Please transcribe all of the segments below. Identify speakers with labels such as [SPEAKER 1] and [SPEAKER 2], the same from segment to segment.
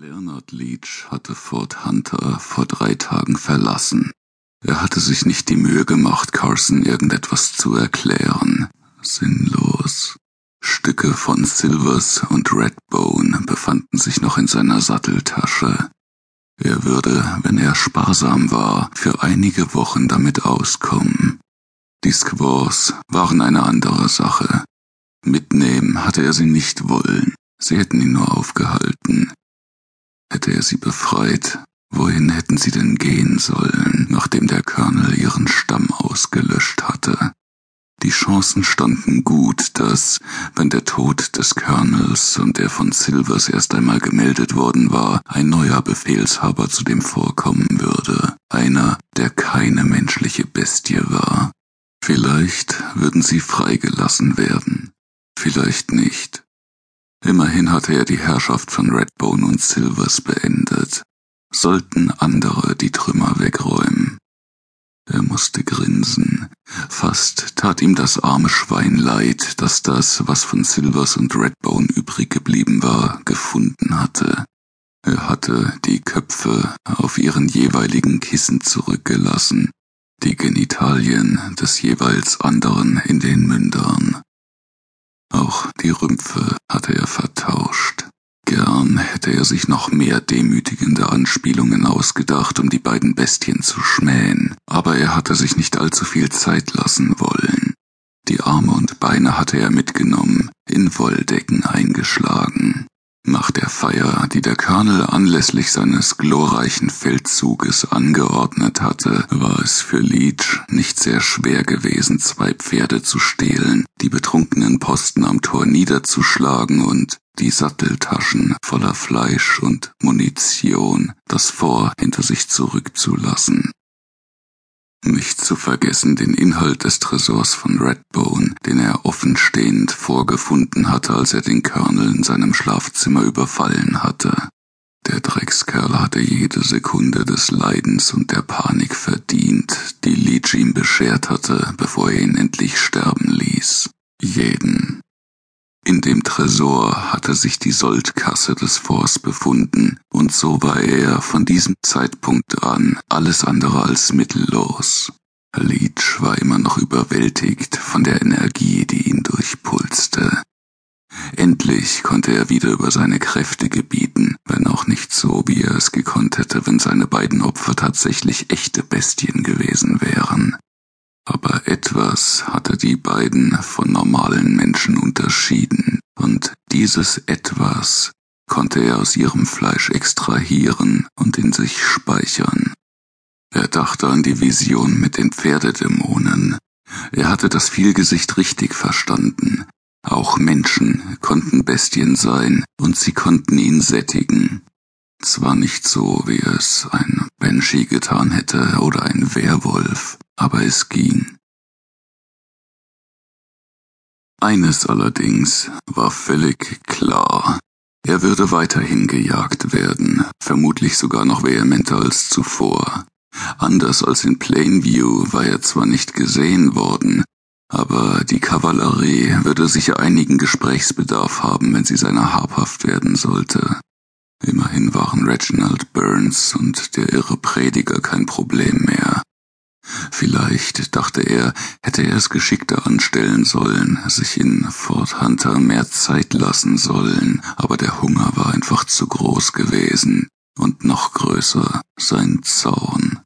[SPEAKER 1] Leonard Leach hatte Fort Hunter vor drei Tagen verlassen. Er hatte sich nicht die Mühe gemacht, Carson irgendetwas zu erklären. Sinnlos. Stücke von Silvers und Redbone befanden sich noch in seiner Satteltasche. Er würde, wenn er sparsam war, für einige Wochen damit auskommen. Die Squaws waren eine andere Sache. Mitnehmen hatte er sie nicht wollen. Sie hätten ihn nur aufgehalten. Hätte er sie befreit, wohin hätten sie denn gehen sollen, nachdem der Colonel ihren Stamm ausgelöscht hatte? Die Chancen standen gut, dass, wenn der Tod des Colonels und der von Silvers erst einmal gemeldet worden war, ein neuer Befehlshaber zu dem vorkommen würde, einer, der keine menschliche Bestie war. Vielleicht würden sie freigelassen werden, vielleicht nicht. Immerhin hatte er die Herrschaft von Redbone und Silvers beendet. Sollten andere die Trümmer wegräumen. Er musste grinsen. Fast tat ihm das arme Schwein leid, dass das, was von Silvers und Redbone übrig geblieben war, gefunden hatte. Er hatte die Köpfe auf ihren jeweiligen Kissen zurückgelassen, die Genitalien des jeweils anderen in den Mündern. Die Rümpfe hatte er vertauscht. Gern hätte er sich noch mehr demütigende Anspielungen ausgedacht, um die beiden Bestien zu schmähen, aber er hatte sich nicht allzu viel Zeit lassen wollen. Die Arme und Beine hatte er mitgenommen, in Wolldecken eingeschlagen. Nach der Feier, die der Colonel anlässlich seines glorreichen Feldzuges angeordnet hatte, war es für Leach nicht sehr schwer gewesen, zwei Pferde zu stehlen, die betrunkenen Posten am Tor niederzuschlagen und die Satteltaschen voller Fleisch und Munition, das Fort hinter sich zurückzulassen. Nicht zu vergessen den Inhalt des Tresors von Redbone, den er offenstehend vorgefunden hatte, als er den Colonel in seinem Schlafzimmer überfallen hatte. Der Dreckskerl hatte jede Sekunde des Leidens und der Panik verdient, die Leech ihm beschert hatte, bevor er ihn endlich sterben ließ. Jeden. In dem Tresor hatte sich die Soldkasse des Forts befunden, und so war er von diesem Zeitpunkt an alles andere als mittellos. Leach war immer noch überwältigt von der Energie, die ihn durchpulste. Endlich konnte er wieder über seine Kräfte gebieten, wenn auch nicht so, wie er es gekonnt hätte, wenn seine beiden Opfer tatsächlich echte Bestien gewesen wären. Etwas hatte die beiden von normalen Menschen unterschieden, und dieses etwas konnte er aus ihrem Fleisch extrahieren und in sich speichern. Er dachte an die Vision mit den Pferdedämonen. Er hatte das Vielgesicht richtig verstanden. Auch Menschen konnten Bestien sein, und sie konnten ihn sättigen. Zwar nicht so, wie es ein Banshee getan hätte oder ein Werwolf, aber es ging. Eines allerdings war völlig klar. Er würde weiterhin gejagt werden, vermutlich sogar noch vehementer als zuvor. Anders als in Plainview war er zwar nicht gesehen worden, aber die Kavallerie würde sicher einigen Gesprächsbedarf haben, wenn sie seiner habhaft werden sollte. Immerhin waren Reginald Burns und der irre Prediger kein Problem mehr. Vielleicht, dachte er, hätte er es geschickter anstellen sollen, sich in Fort Hunter mehr Zeit lassen sollen, aber der Hunger war einfach zu groß gewesen und noch größer sein Zorn.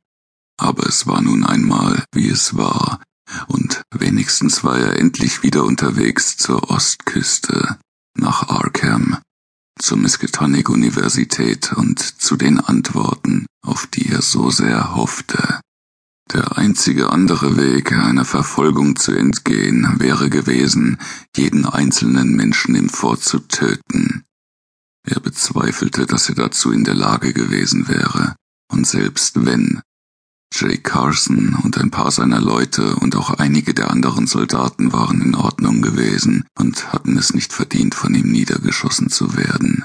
[SPEAKER 1] Aber es war nun einmal, wie es war, und wenigstens war er endlich wieder unterwegs zur Ostküste, nach Arkham, zur Miskatonic Universität und zu den Antworten, auf die er so sehr hoffte. Der einzige andere Weg, einer Verfolgung zu entgehen, wäre gewesen, jeden einzelnen Menschen im Fort zu töten. Er bezweifelte, dass er dazu in der Lage gewesen wäre, und selbst wenn, Jay Carson und ein paar seiner Leute und auch einige der anderen Soldaten waren in Ordnung gewesen und hatten es nicht verdient, von ihm niedergeschossen zu werden.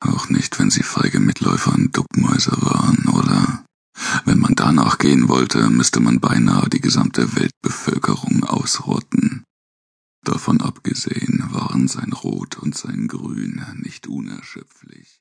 [SPEAKER 1] Auch nicht, wenn sie feige Mitläufer und Duckmäuse waren, oder? Wenn man danach gehen wollte, müsste man beinahe die gesamte Weltbevölkerung ausrotten. Davon abgesehen waren sein Rot und sein Grün nicht unerschöpflich.